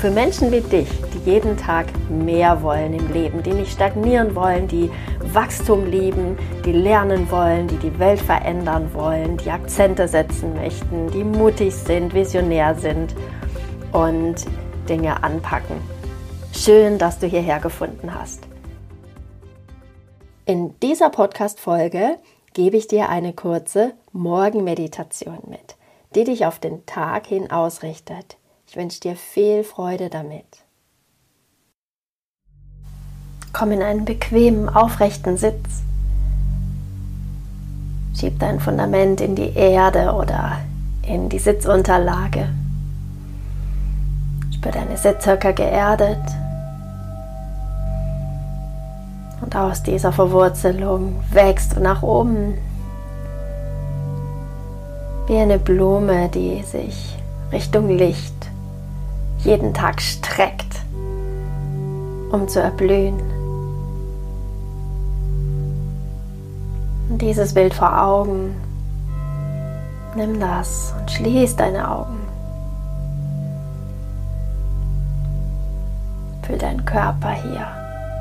für Menschen wie dich, die jeden Tag mehr wollen im Leben, die nicht stagnieren wollen, die Wachstum lieben, die lernen wollen, die die Welt verändern wollen, die Akzente setzen möchten, die mutig sind, visionär sind und Dinge anpacken. Schön, dass du hierher gefunden hast. In dieser Podcast-Folge gebe ich dir eine kurze Morgenmeditation mit, die dich auf den Tag hin ausrichtet. Ich wünsche dir viel Freude damit. Komm in einen bequemen, aufrechten Sitz. Schieb dein Fundament in die Erde oder in die Sitzunterlage. Spür deine Sitzhöcker geerdet. Und aus dieser Verwurzelung wächst du nach oben wie eine Blume, die sich Richtung Licht jeden Tag streckt, um zu erblühen. Und dieses Bild vor Augen, nimm das und schließ deine Augen. Fühl deinen Körper hier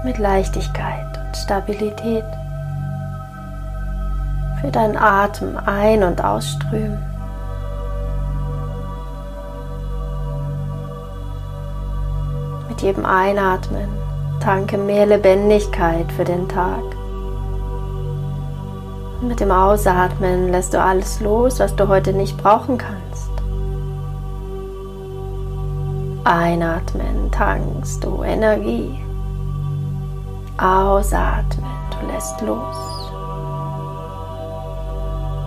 mit Leichtigkeit und Stabilität. Fühl deinen Atem ein- und ausströmen. Mit jedem Einatmen tanke mehr Lebendigkeit für den Tag. Und mit dem Ausatmen lässt du alles los, was du heute nicht brauchen kannst. Einatmen tankst du Energie. Ausatmen, du lässt los.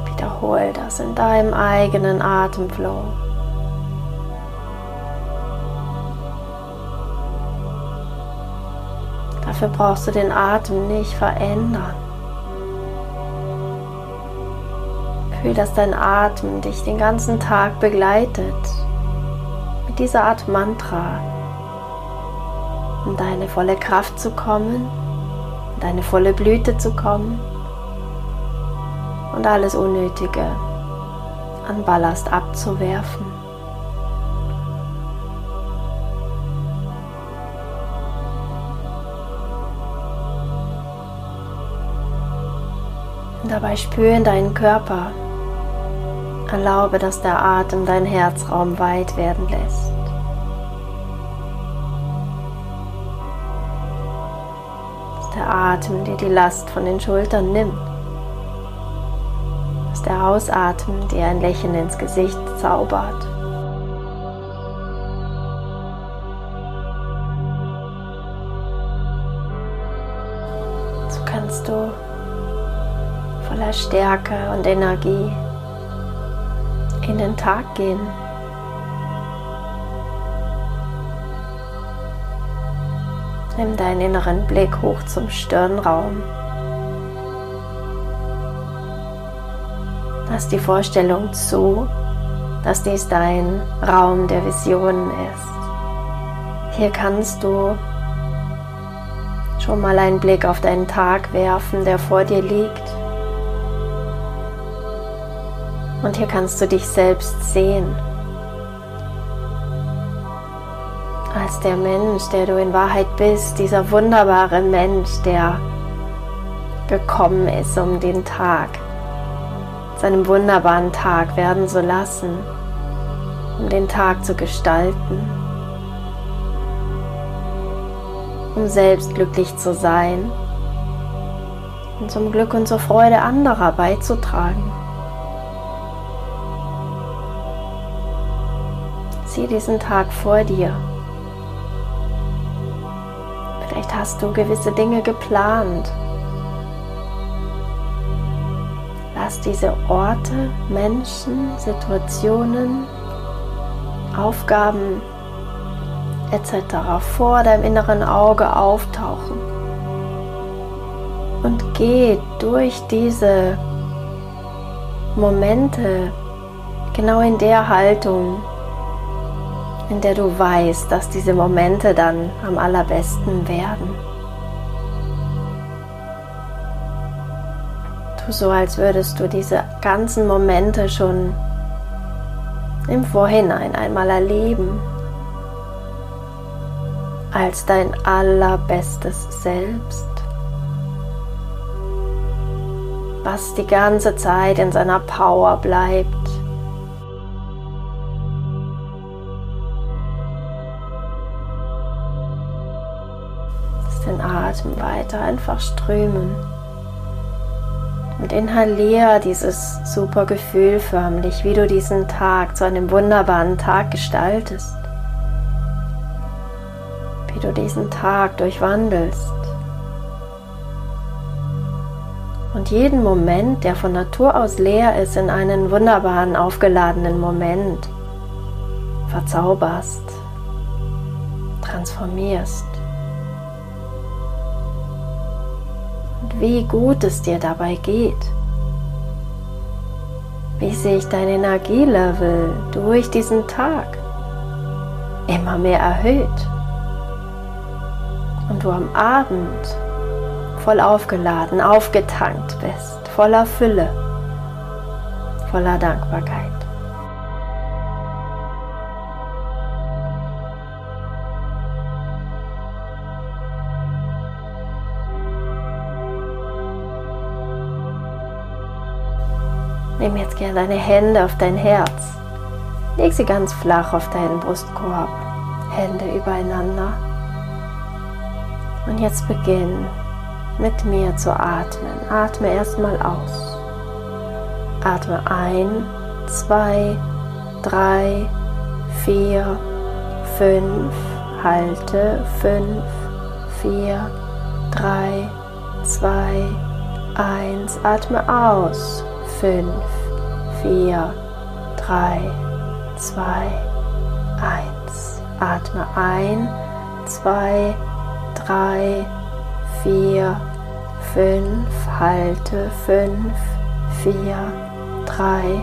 Wiederhol das in deinem eigenen Atemflow. Dafür brauchst du den Atem nicht verändern. Fühl, dass dein Atem dich den ganzen Tag begleitet. Mit dieser Art Mantra. In deine volle Kraft zu kommen, in deine volle Blüte zu kommen und alles Unnötige an Ballast abzuwerfen. Dabei spüren deinen Körper. Erlaube, dass der Atem deinen Herzraum weit werden lässt. Dass der Atem dir die Last von den Schultern nimmt. Dass der Ausatmen dir ein Lächeln ins Gesicht zaubert. So kannst du voller Stärke und Energie in den Tag gehen. Nimm deinen inneren Blick hoch zum Stirnraum. Lass die Vorstellung zu, dass dies dein Raum der Visionen ist. Hier kannst du schon mal einen Blick auf deinen Tag werfen, der vor dir liegt. Und hier kannst du dich selbst sehen. Als der Mensch, der du in Wahrheit bist, dieser wunderbare Mensch, der gekommen ist, um den Tag, seinem wunderbaren Tag werden zu lassen, um den Tag zu gestalten, um selbst glücklich zu sein und zum Glück und zur Freude anderer beizutragen. Sieh diesen Tag vor dir. Vielleicht hast du gewisse Dinge geplant. Lass diese Orte, Menschen, Situationen, Aufgaben etc. vor deinem inneren Auge auftauchen. Und geh durch diese Momente genau in der Haltung, in der du weißt, dass diese Momente dann am allerbesten werden. Tu so, als würdest du diese ganzen Momente schon im Vorhinein einmal erleben, als dein allerbestes Selbst, was die ganze Zeit in seiner Power bleibt den Atem weiter einfach strömen. Und inhaliere dieses super Gefühl förmlich, wie du diesen Tag zu einem wunderbaren Tag gestaltest. Wie du diesen Tag durchwandelst. Und jeden Moment, der von Natur aus leer ist, in einen wunderbaren, aufgeladenen Moment verzauberst, transformierst. Wie gut es dir dabei geht, wie sich dein Energielevel durch diesen Tag? Immer mehr erhöht. Und du am Abend voll aufgeladen, aufgetankt bist, voller Fülle, voller Dankbarkeit. Nimm jetzt gerne deine Hände auf dein Herz. Leg sie ganz flach auf deinen Brustkorb. Hände übereinander. Und jetzt beginn mit mir zu atmen. Atme erstmal aus. Atme ein, zwei, drei, vier, fünf. Halte fünf, vier, drei, zwei, eins. Atme aus. 5, 4, 3, 2, 1. Atme ein, 2, 3, 4, 5. Halte 5, 4, 3,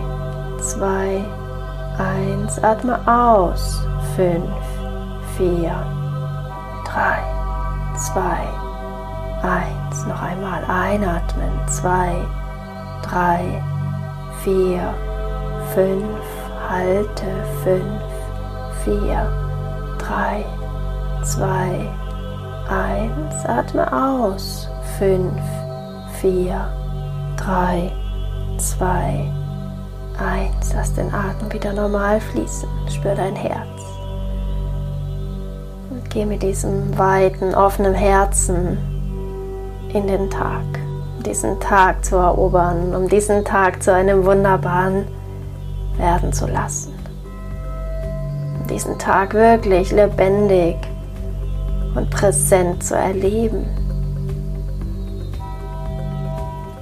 2, 1. Atme aus. 5, 4, 3, 2, 1. Noch einmal einatmen. 2, 3, vier, fünf, halte fünf, vier, drei, zwei, eins, atme aus, fünf, vier, drei, zwei, eins, lass den Atem wieder normal fließen, spür dein Herz. Und geh mit diesem weiten, offenen Herzen in den Tag diesen Tag zu erobern, um diesen Tag zu einem wunderbaren werden zu lassen. Um diesen Tag wirklich lebendig und präsent zu erleben.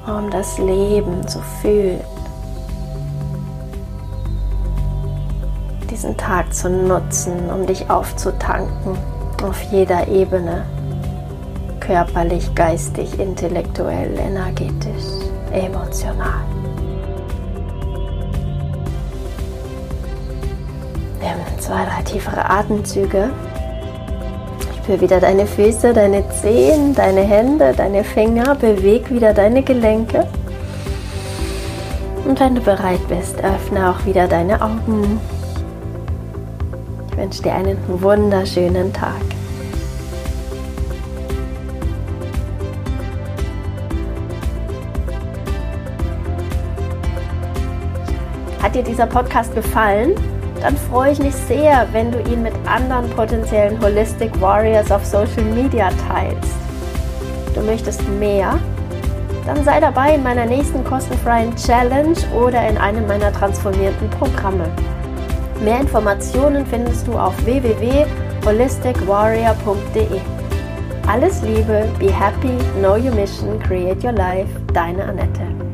Um das Leben zu fühlen. Diesen Tag zu nutzen, um dich aufzutanken auf jeder Ebene körperlich, geistig, intellektuell, energetisch, emotional. Nimm zwei, drei tiefere Atemzüge. Spür wieder deine Füße, deine Zehen, deine Hände, deine Finger. Beweg wieder deine Gelenke. Und wenn du bereit bist, öffne auch wieder deine Augen. Ich wünsche dir einen wunderschönen Tag. Hat dir dieser Podcast gefallen? Dann freue ich mich sehr, wenn du ihn mit anderen potenziellen Holistic Warriors auf Social Media teilst. Du möchtest mehr? Dann sei dabei in meiner nächsten kostenfreien Challenge oder in einem meiner transformierten Programme. Mehr Informationen findest du auf www.holisticwarrior.de. Alles Liebe, be happy, know your mission, create your life, deine Annette.